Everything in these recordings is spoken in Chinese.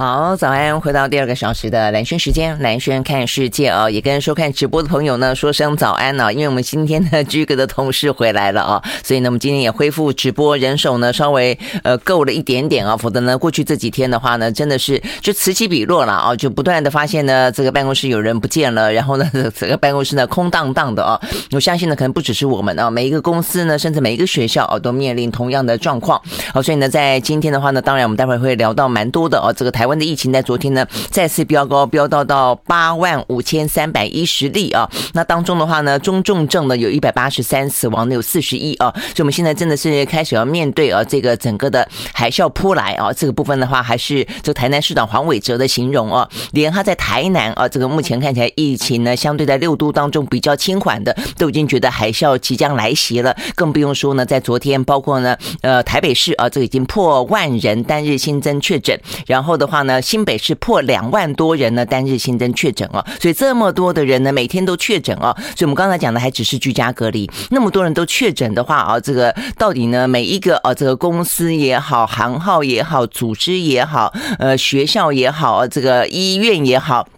好，早安！回到第二个小时的蓝轩时间，蓝轩看世界啊，也跟收看直播的朋友呢说声早安呢、啊，因为我们今天的居格的同事回来了啊，所以呢，我们今天也恢复直播，人手呢稍微呃够了一点点啊，否则呢，过去这几天的话呢，真的是就此起彼落了啊，就不断的发现呢，这个办公室有人不见了，然后呢，这个办公室呢空荡荡的啊，我相信呢，可能不只是我们啊，每一个公司呢，甚至每一个学校啊，都面临同样的状况。好，所以呢，在今天的话呢，当然我们待会会聊到蛮多的啊，这个台湾湾。的疫情在昨天呢再次飙高，飙到到八万五千三百一十例啊。那当中的话呢，中重症的有一百八十三，死亡的有四十一啊。所以我们现在真的是开始要面对啊这个整个的海啸扑来啊。这个部分的话，还是这台南市长黄伟哲的形容啊，连他在台南啊，这个目前看起来疫情呢，相对在六都当中比较轻缓的，都已经觉得海啸即将来袭了。更不用说呢，在昨天，包括呢，呃，台北市啊，这已经破万人单日新增确诊，然后的话。呢新北市破两万多人呢，单日新增确诊哦，所以这么多的人呢，每天都确诊哦，所以我们刚才讲的还只是居家隔离，那么多人都确诊的话啊，这个到底呢，每一个啊，这个公司也好，行号也好，组织也好，呃，学校也好，这个医院也好。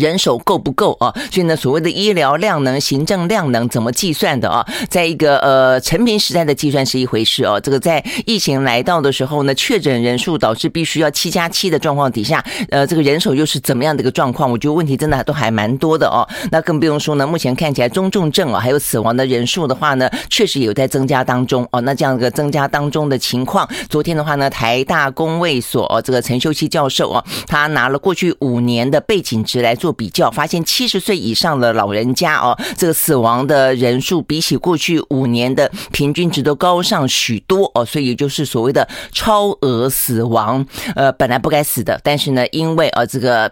人手够不够啊？所以呢，所谓的医疗量能、行政量能怎么计算的啊？在一个呃陈平时代的计算是一回事哦。这个在疫情来到的时候呢，确诊人数导致必须要七加七的状况底下，呃，这个人手又是怎么样的一个状况？我觉得问题真的都还蛮多的哦。那更不用说呢，目前看起来中重症啊，还有死亡的人数的话呢，确实有在增加当中哦。那这样一个增加当中的情况，昨天的话呢，台大公卫所这个陈秀熙教授啊，他拿了过去五年的背景值来做。比较发现，七十岁以上的老人家哦，这个死亡的人数比起过去五年的平均值都高上许多哦，所以也就是所谓的超额死亡，呃，本来不该死的，但是呢，因为呃这个。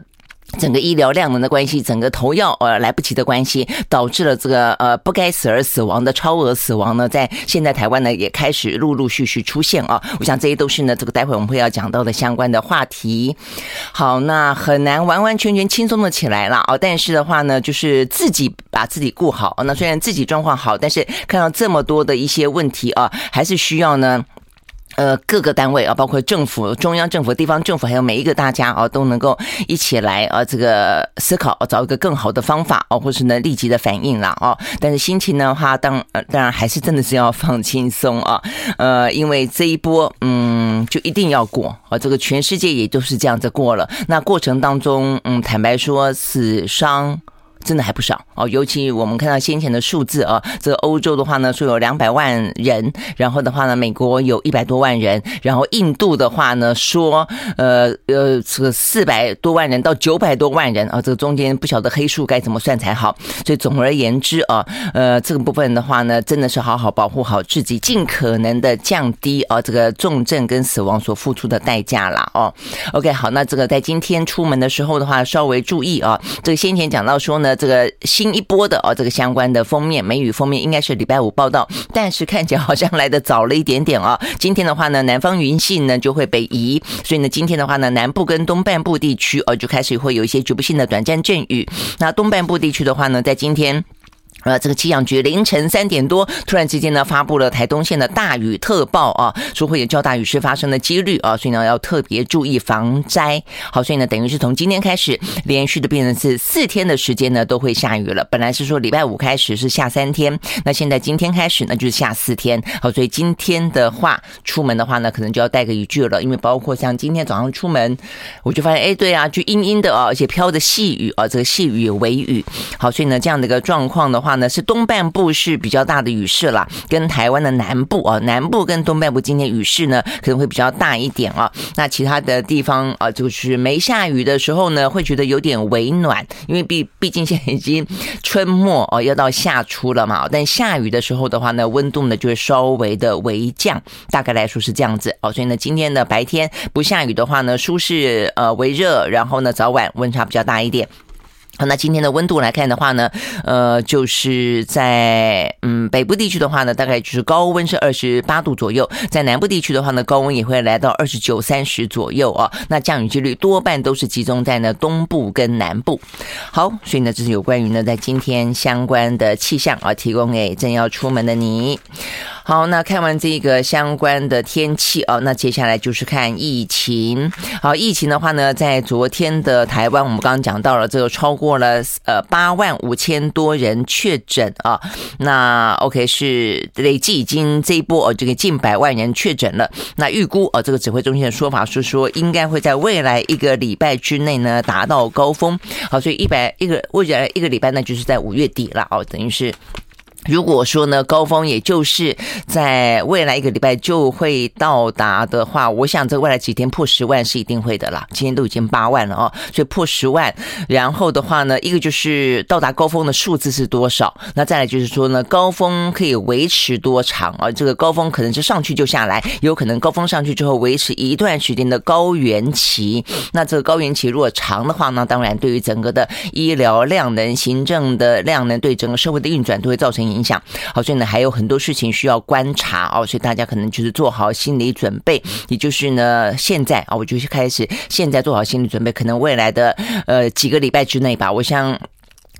整个医疗量能的关系，整个投药呃来不及的关系，导致了这个呃不该死而死亡的超额死亡呢，在现在台湾呢也开始陆陆续续出现啊。我想这些都是呢这个待会我们会要讲到的相关的话题。好，那很难完完全全轻松的起来了啊。但是的话呢，就是自己把自己顾好。那虽然自己状况好，但是看到这么多的一些问题啊，还是需要呢。呃，各个单位啊，包括政府、中央政府、地方政府，还有每一个大家啊，都能够一起来啊，这个思考，找一个更好的方法啊，或是呢立即的反应了啊。但是心情的话，当当然还是真的是要放轻松啊。呃，因为这一波，嗯，就一定要过啊。这个全世界也都是这样子过了。那过程当中，嗯，坦白说，死伤。真的还不少哦，尤其我们看到先前的数字啊，这个欧洲的话呢，说有两百万人，然后的话呢，美国有一百多万人，然后印度的话呢，说呃呃，这个四百多万人到九百多万人啊，这个中间不晓得黑数该怎么算才好。所以总而言之啊，呃，这个部分的话呢，真的是好好保护好自己，尽可能的降低啊这个重症跟死亡所付出的代价啦哦。OK，好，那这个在今天出门的时候的话，稍微注意啊，这个先前讲到说呢。这个新一波的哦，这个相关的封面，梅雨封面应该是礼拜五报道，但是看起来好像来的早了一点点哦。今天的话呢，南方云系呢就会北移，所以呢，今天的话呢，南部跟东半部地区哦就开始会有一些局部性的短暂阵雨。那东半部地区的话呢，在今天。呃，这个气象局凌晨三点多，突然之间呢，发布了台东县的大雨特报啊，说会有较大雨势发生的几率啊，所以呢，要特别注意防灾。好，所以呢，等于是从今天开始，连续的变成是四天的时间呢，都会下雨了。本来是说礼拜五开始是下三天，那现在今天开始呢，就是下四天。好，所以今天的话，出门的话呢，可能就要带个雨具了，因为包括像今天早上出门，我就发现，哎，对啊，就阴阴的啊，而且飘着细雨啊，这个细雨微雨。好，所以呢，这样的一个状况的话。话呢是东半部是比较大的雨势啦，跟台湾的南部啊，南部跟东半部今天雨势呢可能会比较大一点啊。那其他的地方啊，就是没下雨的时候呢，会觉得有点微暖，因为毕毕竟现在已经春末哦，要到夏初了嘛。但下雨的时候的话呢，温度呢就会稍微的微降，大概来说是这样子哦。所以呢，今天的白天不下雨的话呢，舒适呃微热，然后呢早晚温差比较大一点。好，那今天的温度来看的话呢，呃，就是在嗯北部地区的话呢，大概就是高温是二十八度左右，在南部地区的话呢，高温也会来到二十九、三十左右啊。那降雨几率多半都是集中在呢东部跟南部。好，所以呢，这是有关于呢在今天相关的气象啊，提供给正要出门的你。好，那看完这个相关的天气哦，那接下来就是看疫情。好，疫情的话呢，在昨天的台湾，我们刚刚讲到了这个超过了呃八万五千多人确诊啊。那 OK 是累计已经这一波哦，这个近百万人确诊了。那预估哦，这个指挥中心的说法是说，应该会在未来一个礼拜之内呢达到高峰。好，所以一百一个未来一个礼拜呢，就是在五月底了哦，等于是。如果说呢，高峰也就是在未来一个礼拜就会到达的话，我想这未来几天破十万是一定会的啦。今天都已经八万了哦，所以破十万，然后的话呢，一个就是到达高峰的数字是多少，那再来就是说呢，高峰可以维持多长啊？这个高峰可能是上去就下来，有可能高峰上去之后维持一段时间的高原期。那这个高原期如果长的话呢，当然对于整个的医疗量能、行政的量能，对整个社会的运转都会造成影。影响好，所以呢还有很多事情需要观察哦，所以大家可能就是做好心理准备，也就是呢现在啊，我就开始现在做好心理准备，可能未来的呃几个礼拜之内吧，我想。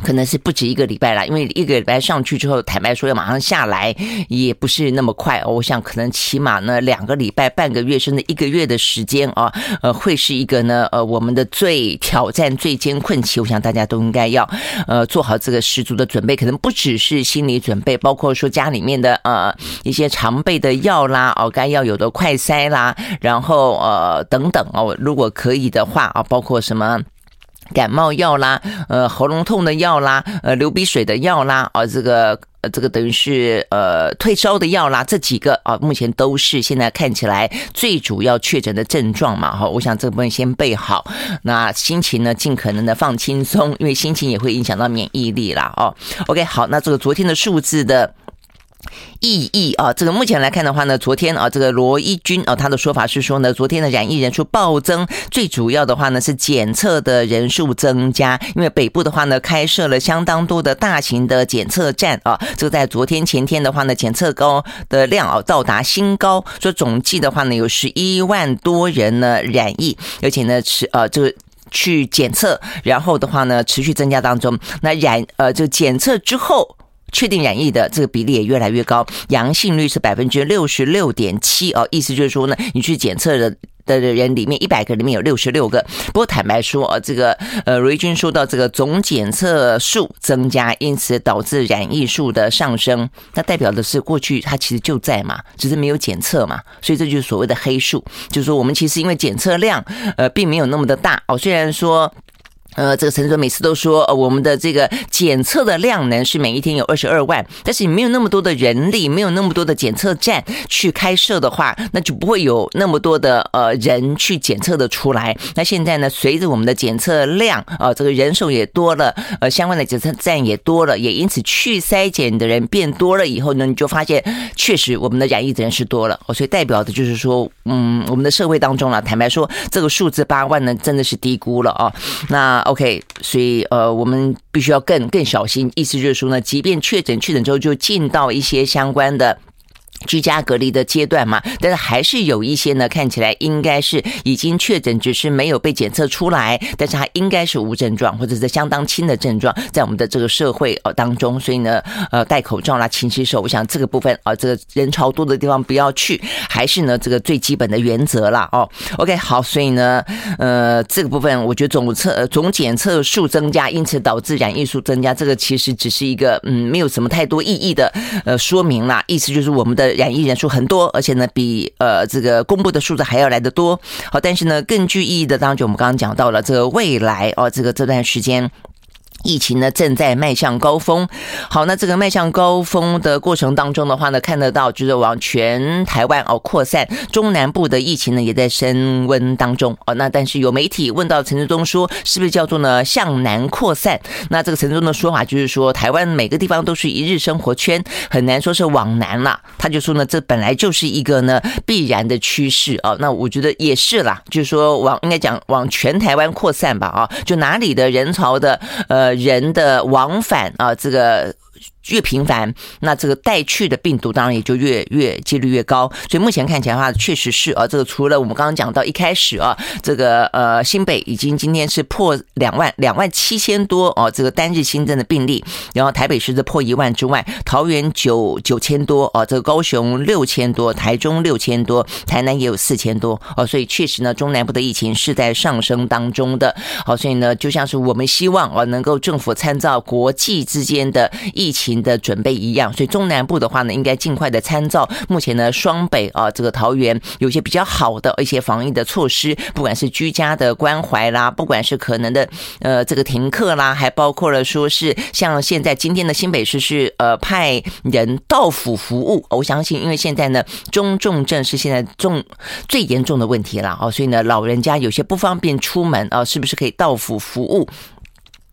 可能是不止一个礼拜了，因为一个礼拜上去之后，坦白说要马上下来也不是那么快。我想可能起码呢两个礼拜、半个月甚至一个月的时间啊，呃，会是一个呢呃我们的最挑战、最艰困期。我想大家都应该要呃做好这个十足的准备，可能不只是心理准备，包括说家里面的呃一些常备的药啦，哦该要有的快筛啦，然后呃等等哦，如果可以的话啊，包括什么。感冒药啦，呃，喉咙痛的药啦，呃，流鼻水的药啦，啊，这个呃，这个等于是呃退烧的药啦，这几个啊，目前都是现在看起来最主要确诊的症状嘛，哈，我想这部分先备好，那心情呢，尽可能的放轻松，因为心情也会影响到免疫力啦，哦，OK，好，那这个昨天的数字的。意义啊，这个目前来看的话呢，昨天啊，这个罗一军啊，他的说法是说呢，昨天的染疫人数暴增，最主要的话呢是检测的人数增加，因为北部的话呢开设了相当多的大型的检测站啊，这个在昨天前天的话呢，检测高的量啊到达新高，说总计的话呢有十一万多人呢染疫，而且呢是呃这个去检测，然后的话呢持续增加当中，那染呃就检测之后。确定染疫的这个比例也越来越高，阳性率是百分之六十六点七哦，意思就是说呢，你去检测的的人里面，一百个里面有六十六个。不过坦白说啊，这个呃，瑞军说到这个总检测数增加，因此导致染疫数的上升，那代表的是过去它其实就在嘛，只是没有检测嘛，所以这就是所谓的黑数，就是说我们其实因为检测量呃并没有那么的大哦，虽然说。呃，这个陈时中每次都说，呃，我们的这个检测的量能是每一天有二十二万，但是你没有那么多的人力，没有那么多的检测站去开设的话，那就不会有那么多的呃人去检测的出来。那现在呢，随着我们的检测量，呃，这个人手也多了，呃，相关的检测站也多了，也因此去筛检的人变多了以后呢，你就发现确实我们的染疫的人是多了，哦，所以代表的就是说，嗯，我们的社会当中啊，坦白说，这个数字八万呢，真的是低估了啊，那。OK，所以呃，我们必须要更更小心。意思就是说呢，即便确诊，确诊之后就进到一些相关的。居家隔离的阶段嘛，但是还是有一些呢，看起来应该是已经确诊，只是没有被检测出来，但是它应该是无症状或者是相当轻的症状，在我们的这个社会呃当中，所以呢，呃，戴口罩啦，勤洗手，我想这个部分啊，这个人潮多的地方不要去，还是呢这个最基本的原则啦哦。OK，好，所以呢，呃，这个部分我觉得总测总检测数增加，因此导致染疫数增加，这个其实只是一个嗯，没有什么太多意义的呃说明啦，意思就是我们的。染疫人数很多，而且呢，比呃这个公布的数字还要来得多。好，但是呢，更具意义的当然就，我们刚刚讲到了这个未来哦，这个这段时间。疫情呢正在迈向高峰，好，那这个迈向高峰的过程当中的话呢，看得到就是往全台湾哦扩散，中南部的疫情呢也在升温当中哦。那但是有媒体问到陈志忠说，是不是叫做呢向南扩散？那这个陈时中的说法就是说，台湾每个地方都是一日生活圈，很难说是往南了。他就说呢，这本来就是一个呢必然的趋势啊。那我觉得也是啦，就是说往应该讲往全台湾扩散吧啊，就哪里的人潮的呃。人的往返啊，这个越频繁，那这个带去的病毒当然也就越越几率越高。所以目前看起来的话，确实是啊，这个除了我们刚刚讲到一开始啊，这个呃新北已经今天是破两万两万七千多哦，这个单日新增的病例，然后台北市的破一万之外，桃园九九千多哦，这个高雄六千多，台中六千多，台南也有四千多哦，所以确实呢，中南部的疫情是在上升当中的。好，所以呢，就像是我们希望啊，能够政府参照国际之间的疫情的准备一样，所以中南部的话呢，应该尽快的参照目前呢双北啊，这个桃园有些比较好的一些防疫的措施，不管是居家的关怀啦，不管是可能的呃这个停课啦，还包括了说是像现在今天的新北市是呃派人到府服务，我相信因为现在呢中重症是现在重最严重的问题了哦，所以呢老人家有些不方便出门啊，是不是可以到府服务？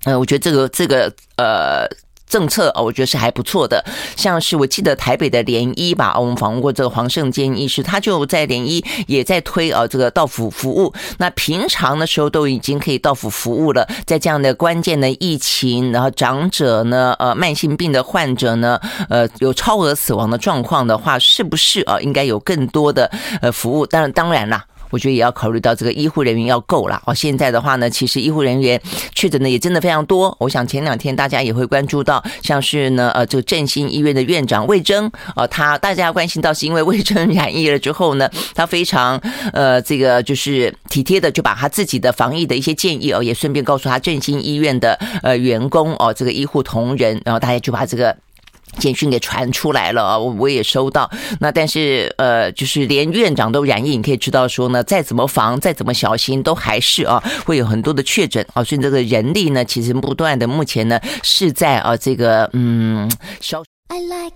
呃，我觉得这个这个呃。政策啊，我觉得是还不错的。像是我记得台北的联医吧，我们访问过这个黄胜坚医师，他就在联医也在推啊这个到府服务。那平常的时候都已经可以到府服务了，在这样的关键的疫情，然后长者呢，呃，慢性病的患者呢，呃，有超额死亡的状况的话，是不是啊应该有更多的呃服务？当然，当然啦。我觉得也要考虑到这个医护人员要够了哦。现在的话呢，其实医护人员确诊的也真的非常多。我想前两天大家也会关注到，像是呢呃这个振兴医院的院长魏征哦，他大家关心到是因为魏征染疫了之后呢，他非常呃这个就是体贴的就把他自己的防疫的一些建议哦，也顺便告诉他振兴医院的呃员工哦，这个医护同仁，然后大家就把这个。简讯给传出来了啊，我我也收到。那但是呃，就是连院长都染疫，你可以知道说呢，再怎么防，再怎么小心，都还是啊会有很多的确诊啊。所以这个人力呢，其实不断的，目前呢是在啊这个嗯消。I like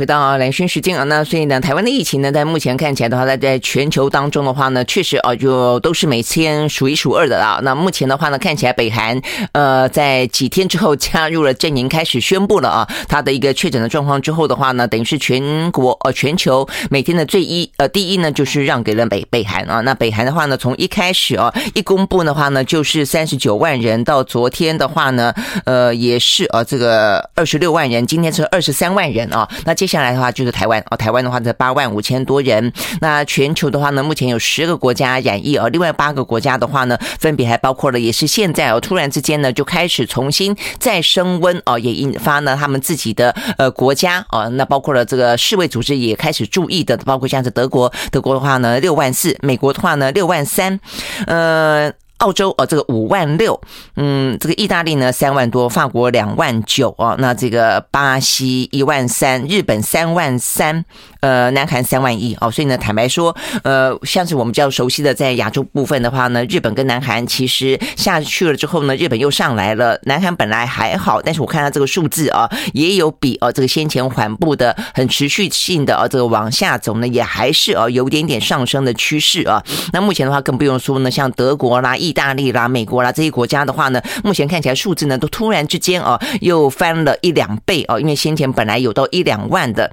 回到兰萱时间啊，那所以呢，台湾的疫情呢，在目前看起来的话，在在全球当中的话呢，确实啊，就都是每天数一数二的啦。那目前的话呢，看起来北韩呃，在几天之后加入了阵营，开始宣布了啊，他的一个确诊的状况之后的话呢，等于是全国呃全球每天的最一呃第一呢，就是让给了北北韩啊。那北韩的话呢，从一开始啊一公布的话呢，就是三十九万人，到昨天的话呢，呃也是啊这个二十六万人，今天是二十三万人啊。那接下来的话就是台湾哦，台湾的话是八万五千多人。那全球的话呢，目前有十个国家染疫哦，另外八个国家的话呢，分别还包括了，也是现在哦，突然之间呢就开始重新再升温哦，也引发呢他们自己的呃国家哦，那包括了这个世卫组织也开始注意的，包括像是德国，德国的话呢六万四，美国的话呢六万三，呃。澳洲哦，这个五万六，嗯，这个意大利呢三万多，法国两万九哦，那这个巴西一万三，日本三万三，呃，南韩三万一哦，所以呢，坦白说，呃，像是我们比较熟悉的在亚洲部分的话呢，日本跟南韩其实下去了之后呢，日本又上来了，南韩本来还好，但是我看到这个数字啊，也有比哦这个先前缓步的很持续性的啊这个往下走呢，也还是啊有点点上升的趋势啊。那目前的话更不用说呢，像德国啦、意意大利啦、美国啦这些国家的话呢，目前看起来数字呢都突然之间啊又翻了一两倍啊，因为先前本来有到一两万的。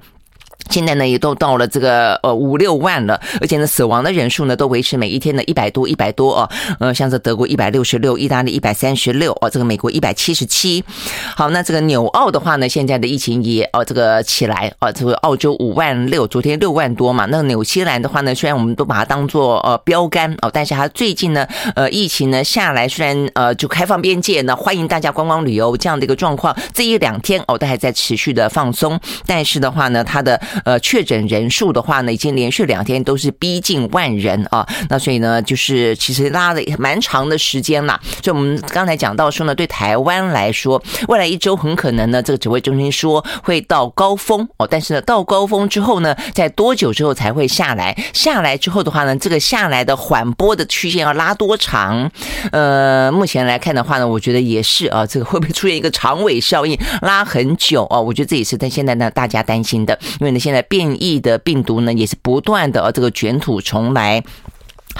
现在呢，也都到了这个呃五六万了，而且呢，死亡的人数呢都维持每一天的一百多一百多哦，呃，像是德国一百六十六，意大利一百三十六哦，这个美国一百七十七。好，那这个纽澳的话呢，现在的疫情也哦这个起来哦，这个澳洲五万六，昨天六万多嘛。那纽西兰的话呢，虽然我们都把它当做呃标杆哦，但是它最近呢，呃，疫情呢下来，虽然呃就开放边界呢，欢迎大家观光旅游这样的一个状况，这一两天哦都还在持续的放松，但是的话呢，它的呃，确诊人数的话呢，已经连续两天都是逼近万人啊。那所以呢，就是其实拉了蛮长的时间了。所以我们刚才讲到说呢，对台湾来说，未来一周很可能呢，这个指挥中心说会到高峰哦。但是呢，到高峰之后呢，在多久之后才会下来？下来之后的话呢，这个下来的缓波的曲线要拉多长？呃，目前来看的话呢，我觉得也是啊，这个会不会出现一个长尾效应，拉很久啊？我觉得这也是在现在呢，大家担心的，因为呢，现现在变异的病毒呢，也是不断的这个卷土重来。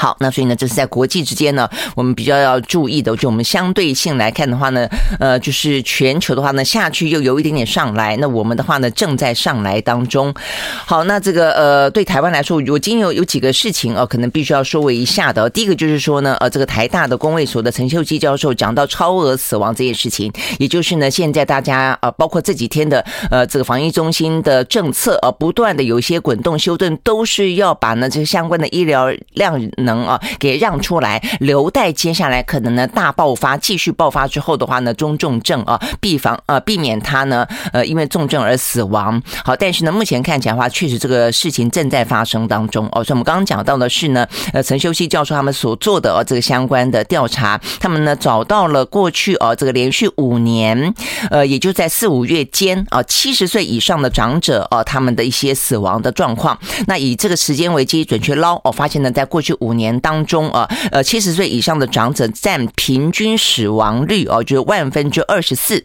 好，那所以呢，这是在国际之间呢，我们比较要注意的，就我们相对性来看的话呢，呃，就是全球的话呢，下去又有一点点上来，那我们的话呢，正在上来当中。好，那这个呃，对台湾来说，我今天有有几个事情哦，可能必须要说为一下的。第一个就是说呢，呃，这个台大的公卫所的陈秀基教授讲到超额死亡这件事情，也就是呢，现在大家呃，包括这几天的呃，这个防疫中心的政策呃，不断的有一些滚动修正，都是要把呢这些相关的医疗量。能啊，给让出来，留待接下来可能呢大爆发，继续爆发之后的话呢，中重症啊，避防呃避免他呢呃因为重症而死亡。好，但是呢目前看起来的话，确实这个事情正在发生当中哦。所以我们刚刚讲到的是呢，呃陈修熙教授他们所做的哦这个相关的调查，他们呢找到了过去哦这个连续五年，呃也就在四五月间啊七十岁以上的长者哦他们的一些死亡的状况。那以这个时间为基准去捞哦，发现呢在过去五五年当中啊，呃，七十岁以上的长者占平均死亡率哦，就是万分之二十四。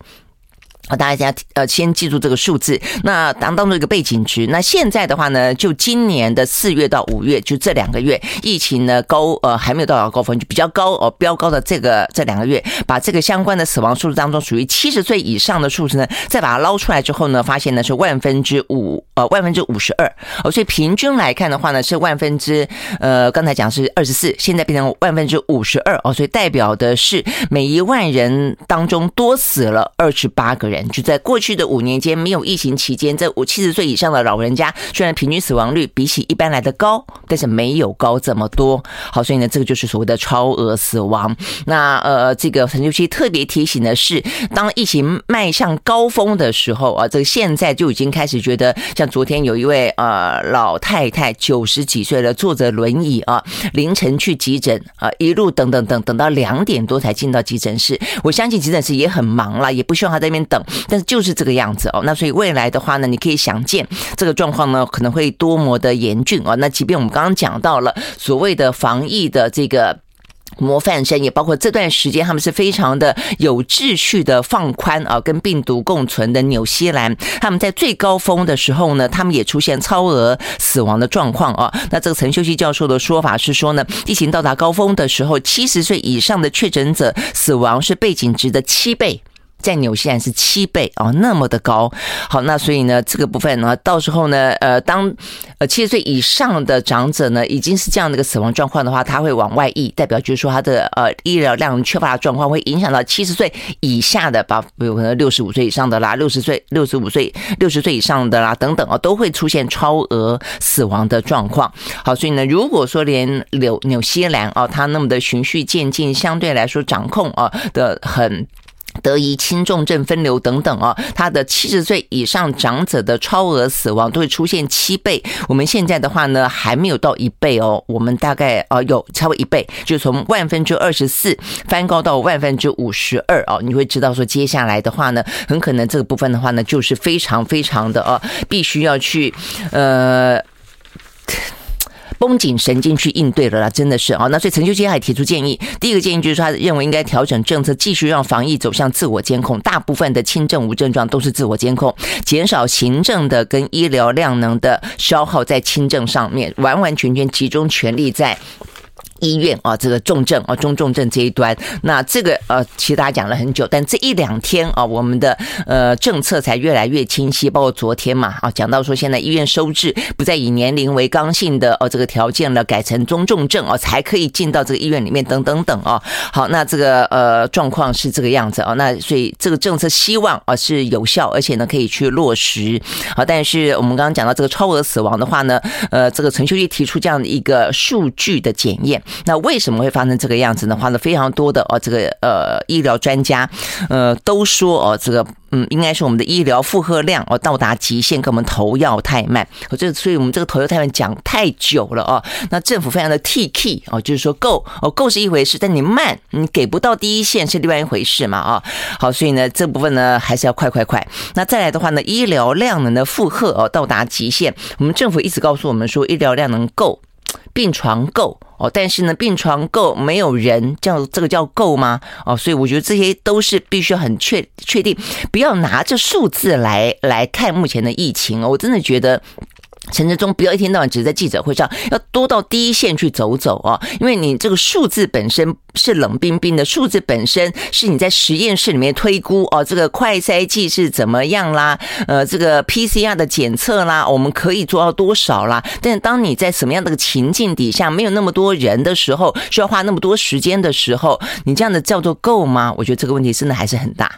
啊，大家呃先记住这个数字，那当当做一个背景值。那现在的话呢，就今年的四月到五月，就这两个月，疫情呢高呃还没有到达高峰，就比较高哦，飙高的这个这两个月，把这个相关的死亡数字当中属于七十岁以上的数字呢，再把它捞出来之后呢，发现呢是万分之五呃万分之五十二哦，所以平均来看的话呢是万分之呃刚才讲是二十四，现在变成万分之五十二哦，所以代表的是每一万人当中多死了二十八个人。就在过去的五年间，没有疫情期间，这五七十岁以上的老人家，虽然平均死亡率比起一般来的高，但是没有高这么多。好，所以呢，这个就是所谓的超额死亡。那呃，这个陈秋熙特别提醒的是，当疫情迈向高峰的时候啊，这个现在就已经开始觉得，像昨天有一位呃老太太，九十几岁了，坐着轮椅啊，凌晨去急诊啊，一路等等等等到两点多才进到急诊室。我相信急诊室也很忙了，也不希望他在那边等。但是就是这个样子哦，那所以未来的话呢，你可以想见这个状况呢可能会多么的严峻哦。那即便我们刚刚讲到了所谓的防疫的这个模范生，也包括这段时间他们是非常的有秩序的放宽啊，跟病毒共存的纽西兰，他们在最高峰的时候呢，他们也出现超额死亡的状况啊。那这个陈秀熙教授的说法是说呢，疫情到达高峰的时候，七十岁以上的确诊者死亡是背景值的七倍。在纽西兰是七倍哦，那么的高。好，那所以呢，这个部分呢，到时候呢，呃，当呃七十岁以上的长者呢，已经是这样的一个死亡状况的话，他会往外溢，代表就是说他的呃医疗量缺乏的状况会影响到七十岁以下的，把比如可能六十五岁以上的啦，六十岁、六十五岁、六十岁以上的啦等等啊，都会出现超额死亡的状况。好，所以呢，如果说连纽纽西兰啊，它那么的循序渐进，相对来说掌控啊的很。得宜轻重症分流等等啊，他的七十岁以上长者的超额死亡都会出现七倍。我们现在的话呢，还没有到一倍哦，我们大概啊有超过一倍，就从万分之二十四翻高到万分之五十二哦。你会知道说，接下来的话呢，很可能这个部分的话呢，就是非常非常的呃，必须要去呃。绷紧神经去应对了啦，真的是啊。那所以陈秋杰还提出建议，第一个建议就是他认为应该调整政策，继续让防疫走向自我监控。大部分的轻症无症状都是自我监控，减少行政的跟医疗量能的消耗在轻症上面，完完全全集中全力在。医院啊，这个重症啊，中重症这一端，那这个呃，其实大家讲了很久，但这一两天啊，我们的呃政策才越来越清晰。包括昨天嘛，啊，讲到说现在医院收治不再以年龄为刚性的哦这个条件了，改成中重症哦才可以进到这个医院里面等等等啊。好，那这个呃状况是这个样子啊，那所以这个政策希望啊是有效，而且呢可以去落实。好，但是我们刚刚讲到这个超额死亡的话呢，呃，这个陈秀丽提出这样的一个数据的检验。那为什么会发生这个样子呢？花了非常多的哦，这个呃医疗专家呃都说哦，这个嗯应该是我们的医疗负荷量哦到达极限，跟我们投药太慢。哦，这所以我们这个投药太慢讲太久了哦。那政府非常的 T K 哦，就是说够哦够是一回事，但你慢你给不到第一线是另外一回事嘛啊。好，所以呢这部分呢还是要快快快。那再来的话呢，医疗量能的负荷哦到达极限，我们政府一直告诉我们说医疗量能够。病床够哦，但是呢，病床够没有人，叫这个叫够吗？哦，所以我觉得这些都是必须很确确定，不要拿着数字来来看目前的疫情哦。我真的觉得陈时中不要一天到晚只在记者会上，要多到第一线去走走啊！因为你这个数字本身是冷冰冰的，数字本身是你在实验室里面推估哦，这个快筛剂是怎么样啦？呃，这个 PCR 的检测啦，我们可以做到多少啦？但是当你在什么样的个情境底下，没有那么多人的时候，需要花那么多时间的时候，你这样的叫做够吗？我觉得这个问题真的还是很大。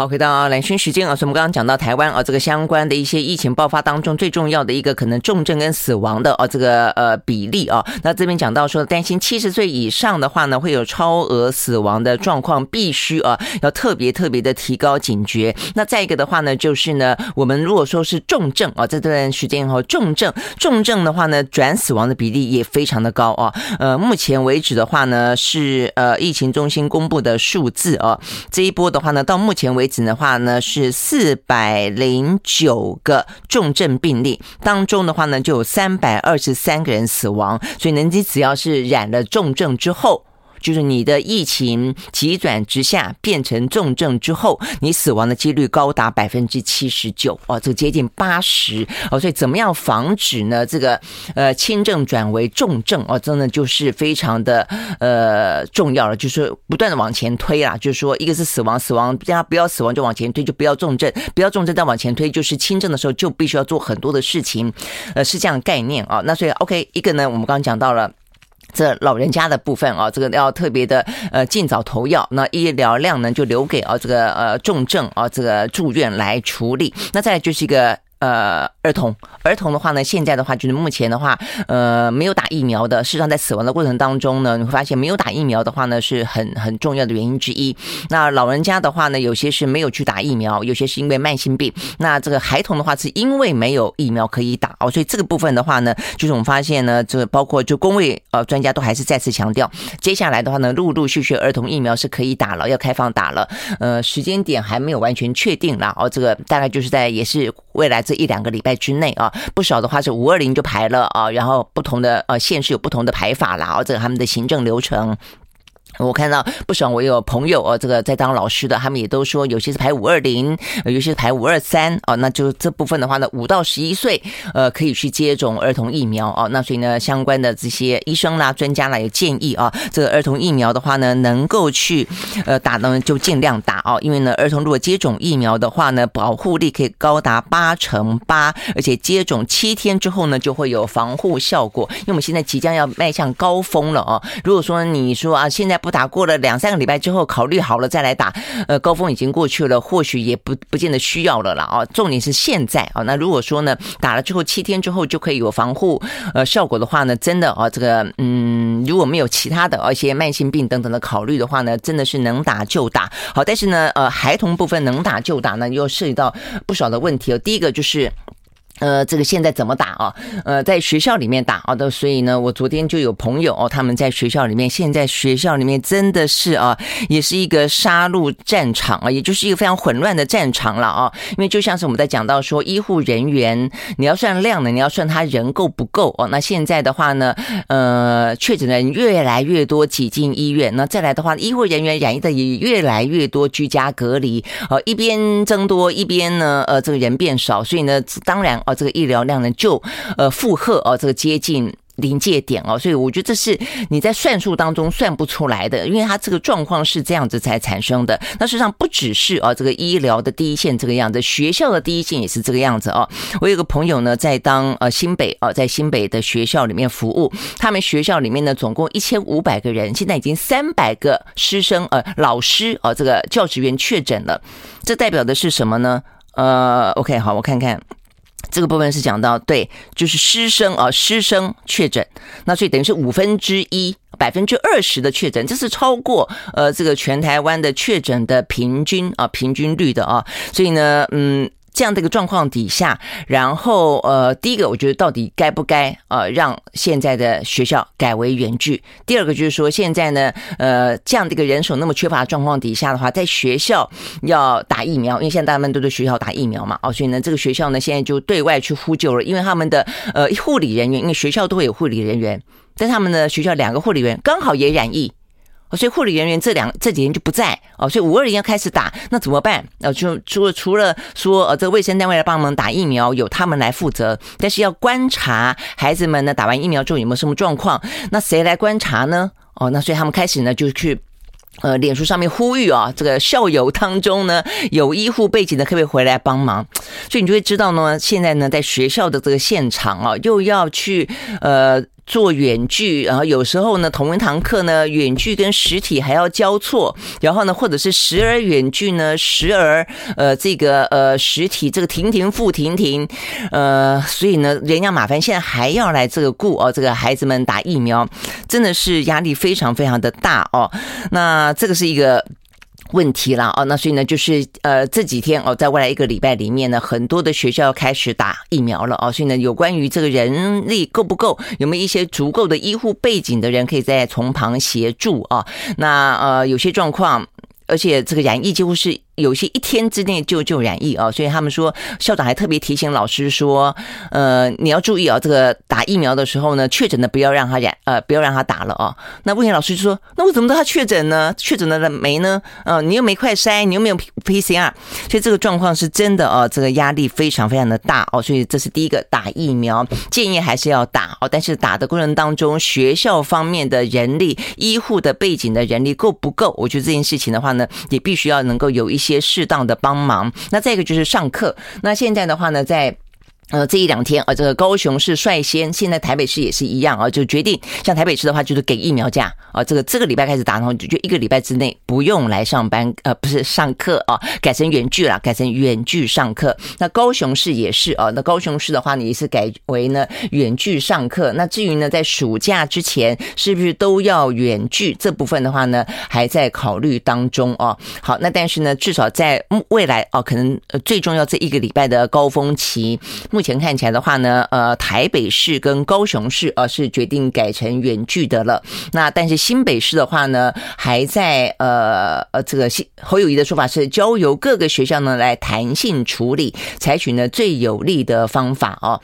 好，回到蓝轩时间啊，所以我们刚刚讲到台湾啊，这个相关的一些疫情爆发当中，最重要的一个可能重症跟死亡的啊，这个呃比例啊，那这边讲到说，担心七十岁以上的话呢，会有超额死亡的状况，必须啊要特别特别的提高警觉。那再一个的话呢，就是呢，我们如果说是重症啊，这段时间后重症重症的话呢，转死亡的比例也非常的高啊。呃，目前为止的话呢，是呃疫情中心公布的数字啊，这一波的话呢，到目前为止。的话呢，是四百零九个重症病例当中的话呢，就有三百二十三个人死亡。所以，人家只要是染了重症之后。就是你的疫情急转直下变成重症之后，你死亡的几率高达百分之七十九哦，这接近八十哦，所以怎么样防止呢？这个呃轻症转为重症哦，真的就是非常的呃重要了，就是不断的往前推啦。就是说，一个是死亡，死亡大家不要死亡就往前推，就不要重症，不要重症再往前推，就是轻症的时候就必须要做很多的事情，呃，是这样概念啊。那所以 OK，一个呢，我们刚刚讲到了。这老人家的部分啊，这个要特别的呃尽早投药。那医疗量呢，就留给啊这个呃重症啊这个住院来处理。那再就是一个。呃，儿童，儿童的话呢，现在的话就是目前的话，呃，没有打疫苗的，事实上在死亡的过程当中呢，你会发现没有打疫苗的话呢，是很很重要的原因之一。那老人家的话呢，有些是没有去打疫苗，有些是因为慢性病。那这个孩童的话，是因为没有疫苗可以打哦，所以这个部分的话呢，就是我们发现呢，这个包括就公卫呃专家都还是再次强调，接下来的话呢，陆陆续续儿童疫苗是可以打了，要开放打了，呃，时间点还没有完全确定啦。哦，这个大概就是在也是未来。这一两个礼拜之内啊，不少的话是五二零就排了啊，然后不同的呃县市有不同的排法啦，啊，这个他们的行政流程。我看到不少，我有朋友哦，这个在当老师的，他们也都说，有些是排五二零，有些是排五二三哦。那就这部分的话呢，五到十一岁，呃，可以去接种儿童疫苗哦。那所以呢，相关的这些医生啦、专家啦，也建议啊，这个儿童疫苗的话呢，能够去呃打呢，就尽量打哦。因为呢，儿童如果接种疫苗的话呢，保护力可以高达八成八，而且接种七天之后呢，就会有防护效果。因为我们现在即将要迈向高峰了哦。如果说你说啊，现在不打过了两三个礼拜之后，考虑好了再来打。呃，高峰已经过去了，或许也不不见得需要了啦。啊。重点是现在啊。那如果说呢，打了之后七天之后就可以有防护呃效果的话呢，真的啊，这个嗯，如果没有其他的而且慢性病等等的考虑的话呢，真的是能打就打。好，但是呢，呃，孩童部分能打就打呢，又涉及到不少的问题。第一个就是。呃，这个现在怎么打啊？呃，在学校里面打啊的，所以呢，我昨天就有朋友哦，他们在学校里面，现在学校里面真的是啊，也是一个杀戮战场啊，也就是一个非常混乱的战场了啊。因为就像是我们在讲到说，医护人员你要算量呢，你要算他人够不够哦。那现在的话呢，呃，确诊的人越来越多挤进医院，那再来的话，医护人员染疫的也越来越多，居家隔离哦，一边增多，一边呢，呃，这个人变少，所以呢，当然。这个医疗量呢，就呃负荷哦，这个接近临界点哦，所以我觉得这是你在算术当中算不出来的，因为它这个状况是这样子才产生的。那实际上不只是啊，这个医疗的第一线这个样子，学校的第一线也是这个样子哦。我有个朋友呢，在当呃新北哦，在新北的学校里面服务，他们学校里面呢，总共一千五百个人，现在已经三百个师生呃老师啊，这个教职员确诊了，这代表的是什么呢？呃，OK，好，我看看。这个部分是讲到对，就是师生啊，师生确诊，那所以等于是五分之一，百分之二十的确诊，这是超过呃这个全台湾的确诊的平均啊平均率的啊，所以呢，嗯。这样的一个状况底下，然后呃，第一个我觉得到底该不该呃让现在的学校改为远距？第二个就是说现在呢，呃，这样的一个人手那么缺乏的状况底下的话，在学校要打疫苗，因为现在大部分都在学校打疫苗嘛，哦，所以呢，这个学校呢现在就对外去呼救了，因为他们的呃护理人员，因为学校都会有护理人员，但他们的学校两个护理员刚好也染疫。所以护理人员这两这几天就不在哦，所以五二零要开始打，那怎么办？呃，就除了除了说呃，这个卫生单位来帮忙打疫苗，由他们来负责，但是要观察孩子们呢打完疫苗之后有没有什么状况，那谁来观察呢？哦，那所以他们开始呢就去。呃，脸书上面呼吁啊，这个校友当中呢，有医护背景的可不可以回来帮忙？所以你就会知道呢，现在呢，在学校的这个现场啊，又要去呃。做远距，然后有时候呢，同一堂课呢，远距跟实体还要交错，然后呢，或者是时而远距呢，时而呃这个呃实体这个停停复停停，呃，所以呢，人家马凡现在还要来这个顾哦，这个孩子们打疫苗，真的是压力非常非常的大哦。那这个是一个。问题了哦，那所以呢，就是呃这几天哦，在未来一个礼拜里面呢，很多的学校要开始打疫苗了哦，所以呢，有关于这个人力够不够，有没有一些足够的医护背景的人可以在从旁协助啊？那呃有些状况，而且这个染疫几乎是。有些一天之内就就染疫啊，所以他们说校长还特别提醒老师说，呃，你要注意啊，这个打疫苗的时候呢，确诊的不要让他染，呃，不要让他打了啊。那魏贤老师就说，那我怎么知道他确诊呢？确诊了没呢？呃，你又没快筛，你又没有 PCR，所以这个状况是真的啊，这个压力非常非常的大哦。所以这是第一个打疫苗建议还是要打哦，但是打的过程当中，学校方面的人力、医护的背景的人力够不够？我觉得这件事情的话呢，也必须要能够有一些。些适当的帮忙，那再一个就是上课。那现在的话呢，在。呃，这一两天啊，这个高雄市率先，现在台北市也是一样啊，就决定像台北市的话，就是给疫苗假啊，这个这个礼拜开始打，然后就一个礼拜之内不用来上班，呃，不是上课啊，改成远距了，改成远距上课。那高雄市也是啊，那高雄市的话呢，也是改为呢远距上课。那至于呢，在暑假之前是不是都要远距？这部分的话呢，还在考虑当中啊。好，那但是呢，至少在未来啊，可能最重要这一个礼拜的高峰期。目目前看起来的话呢，呃，台北市跟高雄市呃是决定改成远距的了。那但是新北市的话呢，还在呃呃这个新侯友谊的说法是交由各个学校呢来弹性处理，采取呢最有利的方法哦。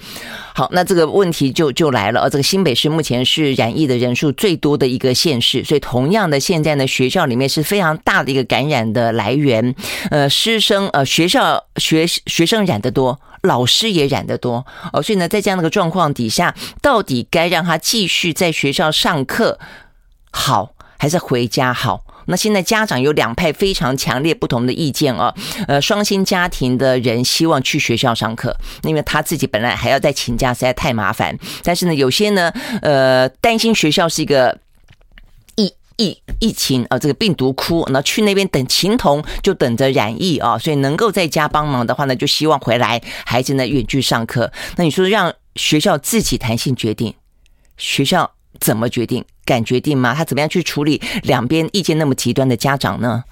好，那这个问题就就来了，呃，这个新北市目前是染疫的人数最多的一个县市，所以同样的现在呢，学校里面是非常大的一个感染的来源。呃，师生呃学校学学生染的多。老师也染得多哦，所以呢，在这样的一个状况底下，到底该让他继续在学校上课好，还是回家好？那现在家长有两派非常强烈不同的意见啊。呃，双薪家庭的人希望去学校上课，因为他自己本来还要再请假，实在太麻烦。但是呢，有些呢，呃，担心学校是一个。疫疫情啊，这个病毒窟，那去那边等情同，就等着染疫啊，所以能够在家帮忙的话呢，就希望回来孩子呢远距上课。那你说让学校自己弹性决定，学校怎么决定？敢决定吗？他怎么样去处理两边意见那么极端的家长呢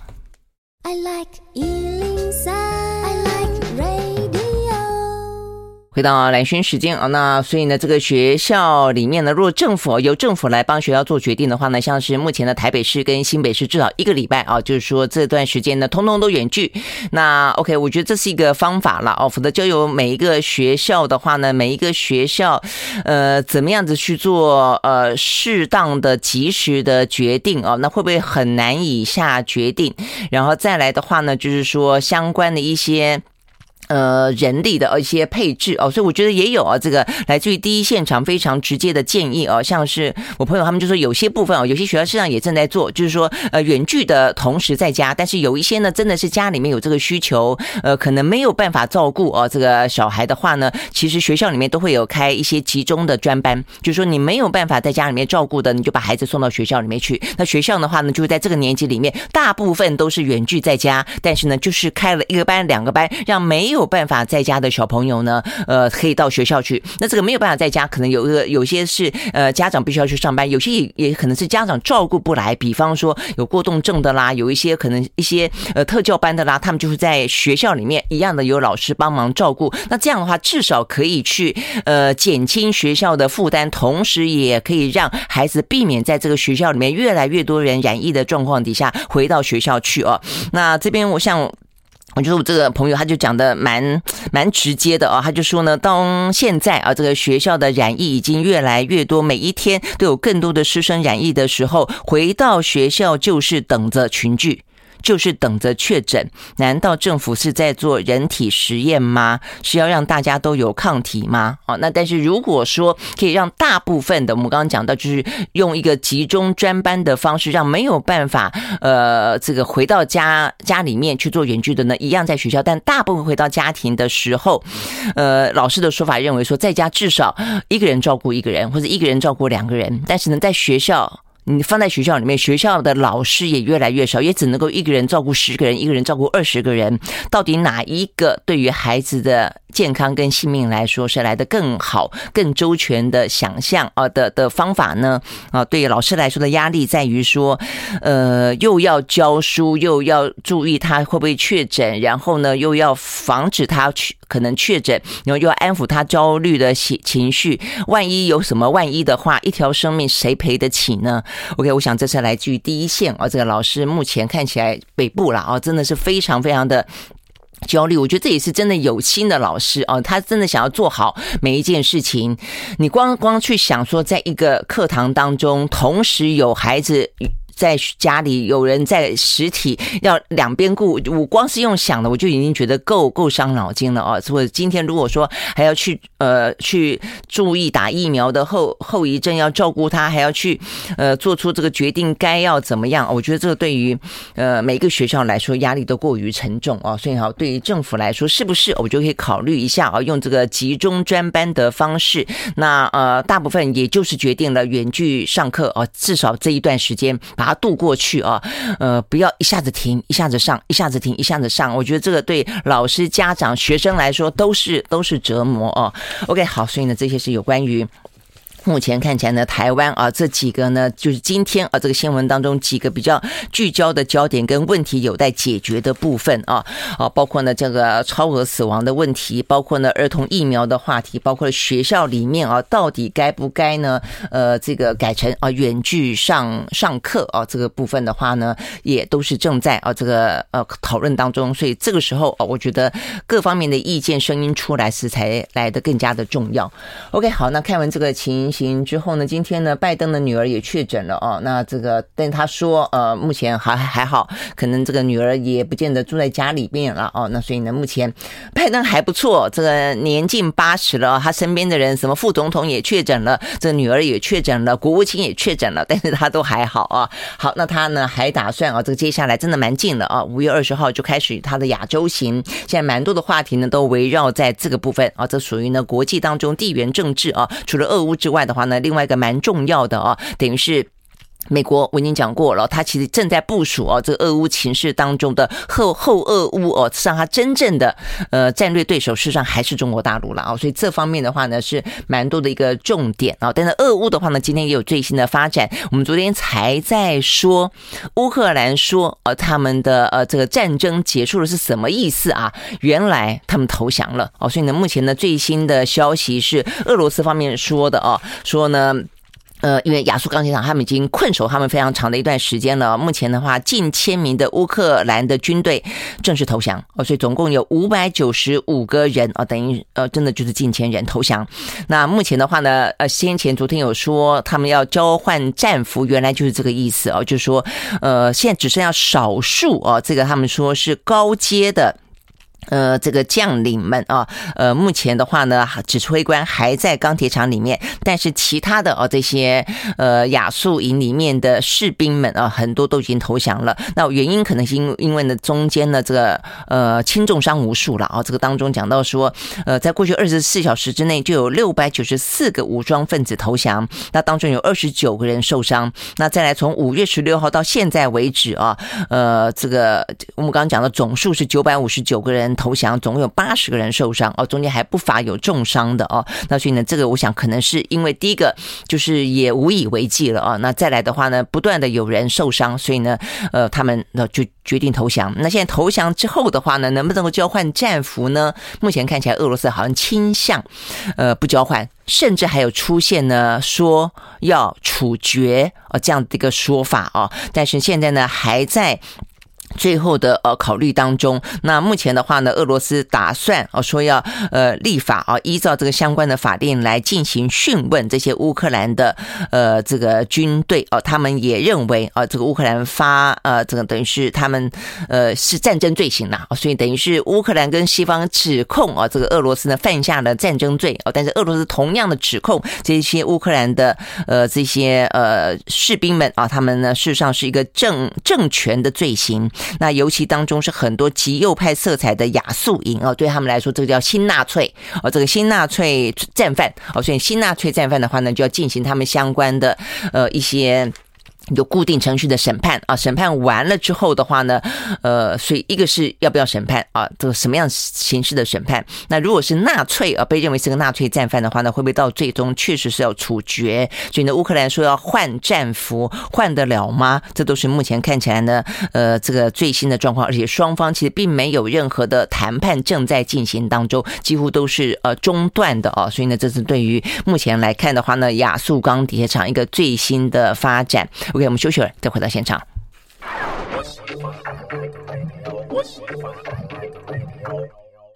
？I like 回到蓝轩时间啊，那所以呢，这个学校里面呢，如果政府由政府来帮学校做决定的话呢，像是目前的台北市跟新北市，至少一个礼拜啊，就是说这段时间呢，通通都远距。那 OK，我觉得这是一个方法了哦，否则就由每一个学校的话呢，每一个学校呃，怎么样子去做呃适当的、及时的决定啊？那会不会很难以下决定？然后再来的话呢，就是说相关的一些。呃，人力的一些配置哦，所以我觉得也有啊，这个来自于第一现场非常直接的建议哦，像是我朋友他们就说有些部分哦，有些学校实际上也正在做，就是说呃远距的同时在家，但是有一些呢真的是家里面有这个需求，呃，可能没有办法照顾哦这个小孩的话呢，其实学校里面都会有开一些集中的专班，就是说你没有办法在家里面照顾的，你就把孩子送到学校里面去。那学校的话呢，就是在这个年级里面，大部分都是远距在家，但是呢，就是开了一个班、两个班，让没没有办法在家的小朋友呢，呃，可以到学校去。那这个没有办法在家，可能有一个有些是呃家长必须要去上班，有些也也可能是家长照顾不来。比方说有过动症的啦，有一些可能一些呃特教班的啦，他们就是在学校里面一样的有老师帮忙照顾。那这样的话，至少可以去呃减轻学校的负担，同时也可以让孩子避免在这个学校里面越来越多人染疫的状况底下回到学校去哦。那这边我想。我觉得我这个朋友他就讲的蛮蛮直接的啊，他就说呢，当现在啊这个学校的染疫已经越来越多，每一天都有更多的师生染疫的时候，回到学校就是等着群聚。就是等着确诊，难道政府是在做人体实验吗？是要让大家都有抗体吗？哦，那但是如果说可以让大部分的，我们刚刚讲到，就是用一个集中专班的方式，让没有办法呃这个回到家家里面去做远距的呢，一样在学校，但大部分回到家庭的时候，呃，老师的说法认为说，在家至少一个人照顾一个人，或者一个人照顾两个人，但是呢，在学校。你放在学校里面，学校的老师也越来越少，也只能够一个人照顾十个人，一个人照顾二十个人。到底哪一个对于孩子的健康跟性命来说是来得更好、更周全的想象啊的的方法呢？啊，对于老师来说的压力在于说，呃，又要教书，又要注意他会不会确诊，然后呢，又要防止他去可能确诊，然后又要安抚他焦虑的情情绪。万一有什么万一的话，一条生命谁赔得起呢？OK，我想这是来自于第一线啊，这个老师目前看起来北部了啊，真的是非常非常的焦虑。我觉得这也是真的有心的老师哦，他真的想要做好每一件事情。你光光去想说，在一个课堂当中，同时有孩子。在家里有人在实体要两边顾，我光是用想的我就已经觉得够够伤脑筋了啊！所以今天如果说还要去呃去注意打疫苗的后后遗症，要照顾他，还要去呃做出这个决定该要怎么样？我觉得这个对于呃每个学校来说压力都过于沉重啊！所以好，对于政府来说，是不是我就可以考虑一下啊？用这个集中专班的方式，那呃大部分也就是决定了远距上课啊，至少这一段时间把它度过去啊，呃，不要一下子停，一下子上，一下子停，一下子上。我觉得这个对老师、家长、学生来说都是都是折磨哦。OK，好，所以呢，这些是有关于。目前看起来呢，台湾啊这几个呢，就是今天啊这个新闻当中几个比较聚焦的焦点跟问题有待解决的部分啊啊，包括呢这个超额死亡的问题，包括呢儿童疫苗的话题，包括学校里面啊到底该不该呢呃这个改成啊远距上上课啊这个部分的话呢，也都是正在啊这个呃讨论当中，所以这个时候啊，我觉得各方面的意见声音出来时才来的更加的重要。OK，好，那看完这个情。行之后呢，今天呢，拜登的女儿也确诊了哦。那这个，但他说，呃，目前还还好，可能这个女儿也不见得住在家里面了哦。那所以呢，目前拜登还不错，这个年近八十了，他身边的人，什么副总统也确诊了，这女儿也确诊了，国务卿也确诊了，但是他都还好啊。好，那他呢还打算啊，这个接下来真的蛮近了啊，五月二十号就开始他的亚洲行，现在蛮多的话题呢都围绕在这个部分啊，这属于呢国际当中地缘政治啊，除了俄乌之外。的话呢，另外一个蛮重要的啊，等于是美国我已经讲过了，他其实正在部署哦，这个俄乌情势当中的后后俄乌哦，让他真正的呃战略对手，事实上还是中国大陆了啊，所以这方面的话呢是蛮多的一个重点啊。但是俄乌的话呢，今天也有最新的发展，我们昨天才在说乌克兰说呃他们的呃这个战争结束了是什么意思啊？原来他们投降了哦，所以呢，目前的最新的消息是俄罗斯方面说的哦，说呢。呃，因为亚速钢铁厂他们已经困守他们非常长的一段时间了。目前的话，近千名的乌克兰的军队正式投降哦，所以总共有五百九十五个人啊，等于呃，真的就是近千人投降。那目前的话呢，呃，先前昨天有说他们要交换战俘，原来就是这个意思哦，就是说呃，现在只剩下少数哦，这个他们说是高阶的。呃，这个将领们啊，呃，目前的话呢，指挥官还在钢铁厂里面，但是其他的哦，这些呃亚速营里面的士兵们啊，很多都已经投降了。那原因可能是因因为呢，中间呢这个呃轻重伤无数了啊。这个当中讲到说，呃，在过去二十四小时之内就有六百九十四个武装分子投降，那当中有二十九个人受伤。那再来从五月十六号到现在为止啊，呃，这个我们刚刚讲的总数是九百五十九个人。投降，总共有八十个人受伤哦，中间还不乏有重伤的哦。那所以呢，这个我想可能是因为第一个就是也无以为继了啊。那再来的话呢，不断的有人受伤，所以呢，呃，他们呢就决定投降。那现在投降之后的话呢，能不能够交换战俘呢？目前看起来俄罗斯好像倾向呃不交换，甚至还有出现呢说要处决啊这样的一个说法啊。但是现在呢还在。最后的呃考虑当中，那目前的话呢，俄罗斯打算哦说要呃立法啊，依照这个相关的法令来进行讯问这些乌克兰的呃这个军队哦，他们也认为啊这个乌克兰发呃这个等于是他们呃是战争罪行呐，所以等于是乌克兰跟西方指控啊这个俄罗斯呢犯下了战争罪哦，但是俄罗斯同样的指控这些乌克兰的呃这些呃士兵们啊，他们呢事实上是一个政政权的罪行。那尤其当中是很多极右派色彩的亚速营哦，对他们来说，这个叫新纳粹哦，这个新纳粹战犯哦，所以新纳粹战犯的话呢，就要进行他们相关的呃一些。有固定程序的审判啊，审判完了之后的话呢，呃，所以一个是要不要审判啊，这个什么样形式的审判？那如果是纳粹啊，被认为是个纳粹战犯的话呢，会不会到最终确实是要处决？所以呢，乌克兰说要换战俘，换得了吗？这都是目前看起来呢，呃，这个最新的状况，而且双方其实并没有任何的谈判正在进行当中，几乎都是呃中断的啊。所以呢，这是对于目前来看的话呢，亚速钢铁厂一个最新的发展。OK，我们休息会儿，再回到现场。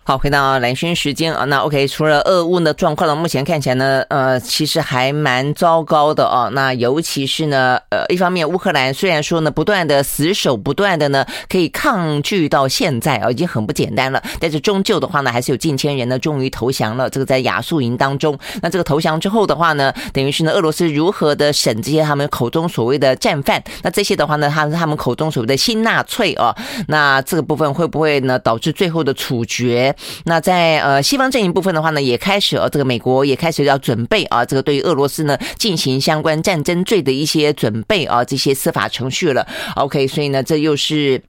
好，回到蓝轩时间啊，那 OK，除了俄乌的状况呢，目前看起来呢，呃，其实还蛮糟糕的哦。那尤其是呢，呃，一方面乌克兰虽然说呢，不断的死守，不断的呢，可以抗拒到现在啊，已经很不简单了。但是终究的话呢，还是有近千人呢，终于投降了。这个在亚速营当中，那这个投降之后的话呢，等于是呢，俄罗斯如何的审这些他们口中所谓的战犯？那这些的话呢，他是他们口中所谓的新纳粹哦。那这个部分会不会呢，导致最后的处决？那在呃西方阵营部分的话呢，也开始呃这个美国也开始要准备啊，这个对于俄罗斯呢进行相关战争罪的一些准备啊，这些司法程序了。OK，所以呢，这又是。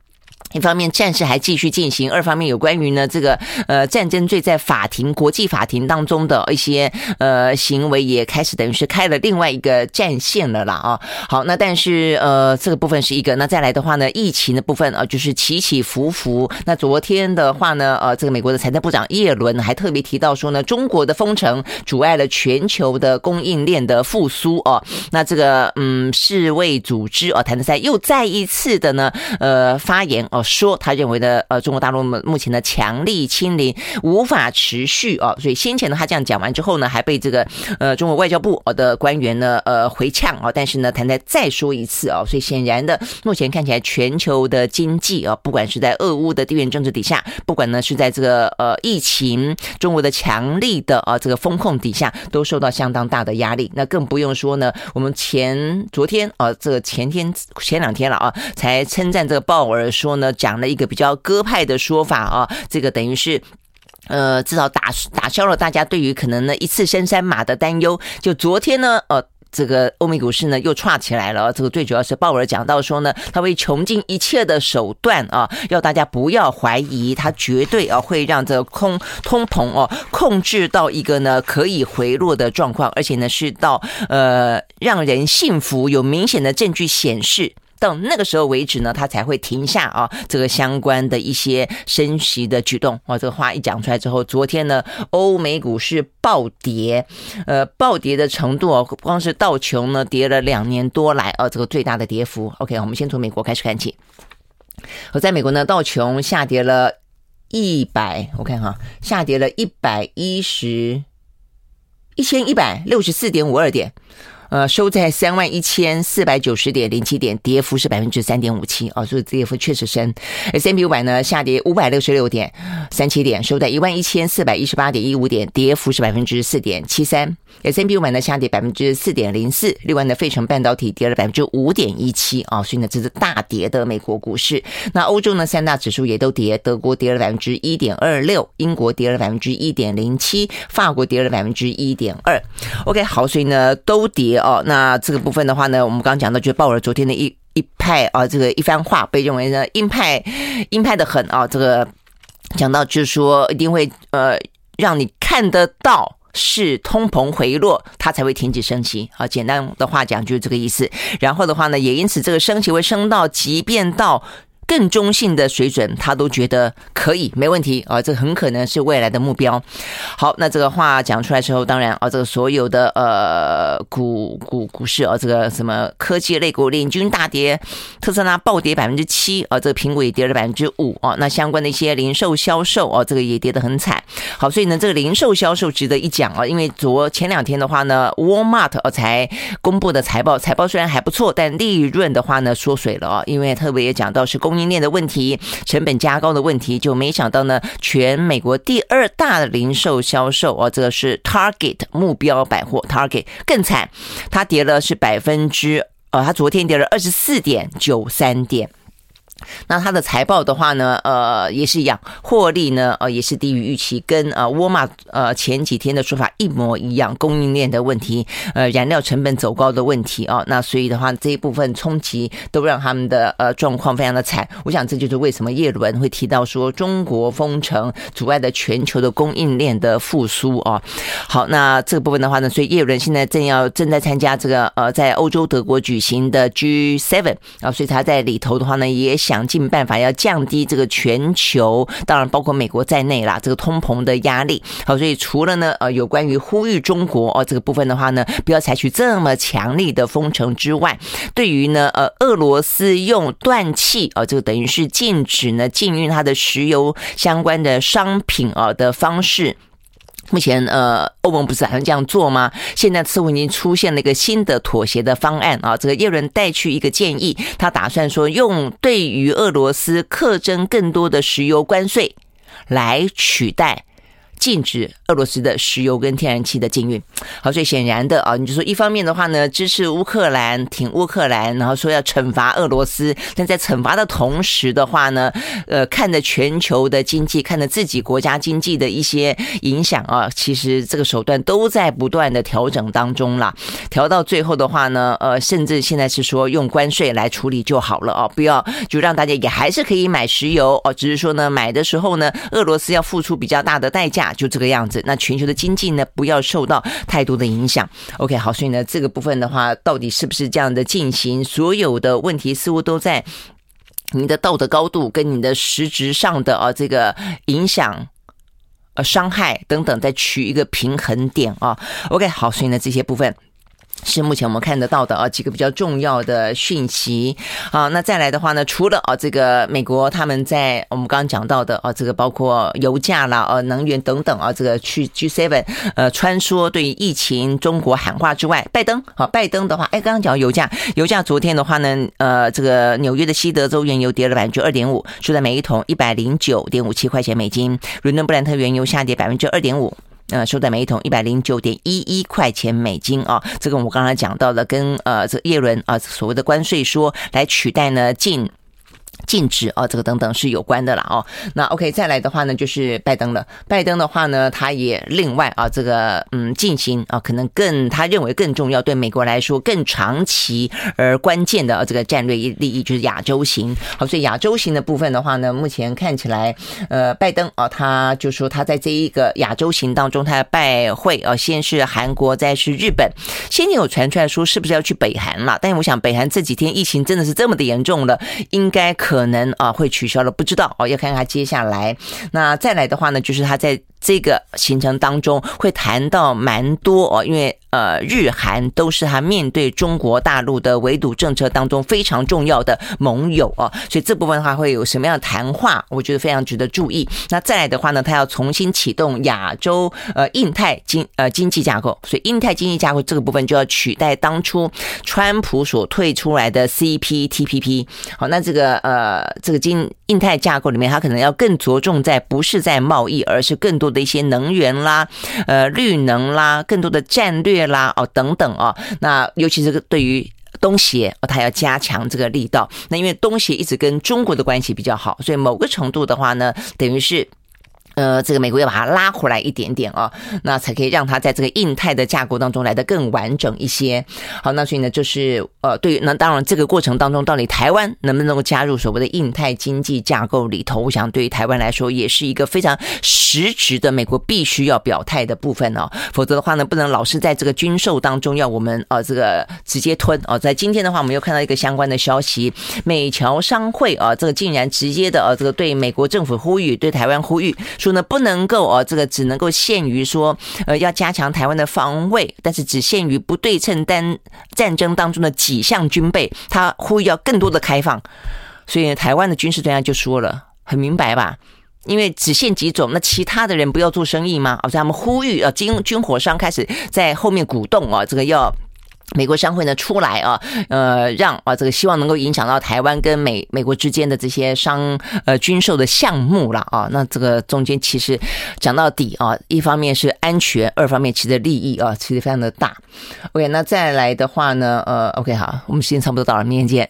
一方面战事还继续进行，二方面有关于呢这个呃战争罪在法庭国际法庭当中的一些呃行为也开始等于是开了另外一个战线了啦啊。好，那但是呃这个部分是一个，那再来的话呢，疫情的部分啊就是起起伏伏。那昨天的话呢，呃这个美国的财政部长耶伦还特别提到说呢，中国的封城阻碍了全球的供应链的复苏哦。那这个嗯世卫组织哦谭德塞又再一次的呢呃发言哦。说他认为的呃，中国大陆目前的强力清零无法持续哦，所以先前呢他这样讲完之后呢，还被这个呃中国外交部的官员呢呃回呛啊，但是呢谭台再说一次啊，所以显然的目前看起来全球的经济啊，不管是在俄乌的地缘政治底下，不管呢是在这个呃疫情中国的强力的啊这个风控底下，都受到相当大的压力。那更不用说呢，我们前昨天啊这个前天前两天了啊，才称赞这个鲍尔说呢。讲了一个比较鸽派的说法啊，这个等于是，呃，至少打打消了大家对于可能呢一次升三马的担忧。就昨天呢，呃，这个欧美股市呢又窜起来了。这个最主要是鲍尔讲到说呢，他会穷尽一切的手段啊，要大家不要怀疑，他绝对啊会让这空通膨哦控制到一个呢可以回落的状况，而且呢是到呃让人信服，有明显的证据显示。到那个时候为止呢，他才会停下啊，这个相关的一些升息的举动。哦，这个话一讲出来之后，昨天呢，欧美股市暴跌，呃，暴跌的程度哦，光是道琼呢跌了两年多来，啊，这个最大的跌幅。OK，我们先从美国开始看起。我在美国呢，道琼下跌了一百，我看哈，下跌了一百一十一千一百六十四点五二点。呃，收在三万一千四百九十点零七点，跌幅是百分之三点五七啊，所以跌幅确实深。S&P 五百呢下跌五百六十六点三七点，收在一万一千四百一十八点一五点，跌幅是百分之四点七三。S&P 五百呢下跌百分之四点零四，另外呢，费城半导体跌了百分之五点一七啊，所以呢，这是大跌的美国股市。那欧洲呢，三大指数也都跌，德国跌了百分之一点二六，英国跌了百分之一点零七，法国跌了百分之一点二。OK，好，所以呢都跌。哦，那这个部分的话呢，我们刚刚讲到，就是鲍尔昨天的一一派啊，这个一番话被认为呢鹰派鹰派的很啊，这个讲到就是说一定会呃让你看得到是通膨回落，它才会停止升息啊。简单的话讲就是这个意思。然后的话呢，也因此这个升息会升到，即便到。更中性的水准，他都觉得可以，没问题啊，这很可能是未来的目标。好，那这个话讲出来之后，当然啊，这个所有的呃股股股市啊，这个什么科技类股领军大跌，特斯拉暴跌百分之七啊，这个苹果也跌了百分之五啊，那相关的一些零售销售啊，这个也跌得很惨。好，所以呢，这个零售销售值得一讲啊，因为昨前两天的话呢，Walmart 啊才公布的财报，财报虽然还不错，但利润的话呢缩水了啊，因为特别也讲到是供供应链的问题，成本加高的问题，就没想到呢，全美国第二大的零售销售哦，这个是 Target 目标百货，Target 更惨，它跌了是百分之呃，它昨天跌了二十四点九三点。那它的财报的话呢，呃，也是一样，获利呢，呃，也是低于预期，跟呃沃尔玛呃前几天的说法一模一样，供应链的问题，呃，燃料成本走高的问题啊，那所以的话，这一部分冲击都让他们的呃状况非常的惨。我想这就是为什么叶伦会提到说中国封城阻碍了全球的供应链的复苏啊。好，那这个部分的话呢，所以叶伦现在正要正在参加这个呃在欧洲德国举行的 G7 啊，所以他在里头的话呢也。想尽办法要降低这个全球，当然包括美国在内啦，这个通膨的压力。好，所以除了呢，呃，有关于呼吁中国哦这个部分的话呢，不要采取这么强力的封城之外，对于呢，呃，俄罗斯用断气啊，这个等于是禁止呢禁运它的石油相关的商品啊的方式。目前，呃，欧盟不是打算这样做吗？现在似乎已经出现了一个新的妥协的方案啊。这个耶伦带去一个建议，他打算说用对于俄罗斯课征更多的石油关税来取代。禁止俄罗斯的石油跟天然气的禁运。好，所以显然的啊，你就说一方面的话呢，支持乌克兰，挺乌克兰，然后说要惩罚俄罗斯，但在惩罚的同时的话呢，呃，看着全球的经济，看着自己国家经济的一些影响啊，其实这个手段都在不断的调整当中啦。调到最后的话呢，呃，甚至现在是说用关税来处理就好了啊，不要就让大家也还是可以买石油哦，只是说呢，买的时候呢，俄罗斯要付出比较大的代价。就这个样子，那全球的经济呢，不要受到太多的影响。OK，好，所以呢，这个部分的话，到底是不是这样的进行？所有的问题似乎都在你的道德高度跟你的实质上的啊这个影响、呃伤害等等，再取一个平衡点啊。OK，好，所以呢，这些部分。是目前我们看得到的啊几个比较重要的讯息。好，那再来的话呢，除了啊这个美国他们在我们刚刚讲到的啊这个包括油价啦、啊能源等等啊这个去 G7 呃穿梭对疫情中国喊话之外，拜登好拜登的话，哎刚刚讲油价，油价昨天的话呢，呃这个纽约的西德州原油跌了百分之二点五，收在每一桶一百零九点五七块钱美金，伦敦布兰特原油下跌百分之二点五。呃，收在每一桶一百零九点一一块钱美金啊，这个我们刚才讲到了，跟呃这耶伦啊所谓的关税说来取代呢进。禁止啊，这个等等是有关的了哦。那 OK，再来的话呢，就是拜登了。拜登的话呢，他也另外啊，这个嗯进行啊，可能更他认为更重要，对美国来说更长期而关键的这个战略利益，就是亚洲行。好，所以亚洲行的部分的话呢，目前看起来，呃，拜登啊，他就说他在这一个亚洲行当中，他要拜会啊，先是韩国，再是日本。先前有传出来说，是不是要去北韩了？但是我想，北韩这几天疫情真的是这么的严重了，应该可。可能啊会取消了，不知道哦，要看看接下来。那再来的话呢，就是他在。这个行程当中会谈到蛮多哦，因为呃，日韩都是他面对中国大陆的围堵政策当中非常重要的盟友哦，所以这部分的话会有什么样的谈话，我觉得非常值得注意。那再来的话呢，他要重新启动亚洲呃印太经呃经济架构，所以印太经济架构这个部分就要取代当初川普所退出来的 CPTPP。好，那这个呃这个经印太架构里面，它可能要更着重在不是在贸易，而是更多的一些能源啦、呃绿能啦、更多的战略啦哦等等哦。那尤其是对于东协哦，它要加强这个力道。那因为东协一直跟中国的关系比较好，所以某个程度的话呢，等于是。呃，这个美国要把它拉回来一点点啊，那才可以让它在这个印太的架构当中来得更完整一些。好，那所以呢，就是呃，对于那当然这个过程当中，到底台湾能不能够加入所谓的印太经济架构里头，我想对于台湾来说也是一个非常实质的美国必须要表态的部分哦。否则的话呢，不能老是在这个军售当中要我们呃这个直接吞哦。在今天的话，我们又看到一个相关的消息，美侨商会啊，这个竟然直接的呃这个对美国政府呼吁，对台湾呼吁。呢，不能够哦，这个只能够限于说，呃，要加强台湾的防卫，但是只限于不对称单战争当中的几项军备，他呼吁要更多的开放。所以台湾的军事专家就说了，很明白吧？因为只限几种，那其他的人不要做生意吗？而且他们呼吁啊，军军火商开始在后面鼓动啊，这个要。美国商会呢出来啊，呃，让啊这个希望能够影响到台湾跟美美国之间的这些商呃军售的项目了啊。那这个中间其实讲到底啊，一方面是安全，二方面其实利益啊其实非常的大。OK，那再来的话呢，呃，OK 好，我们时间差不多到了，明天见。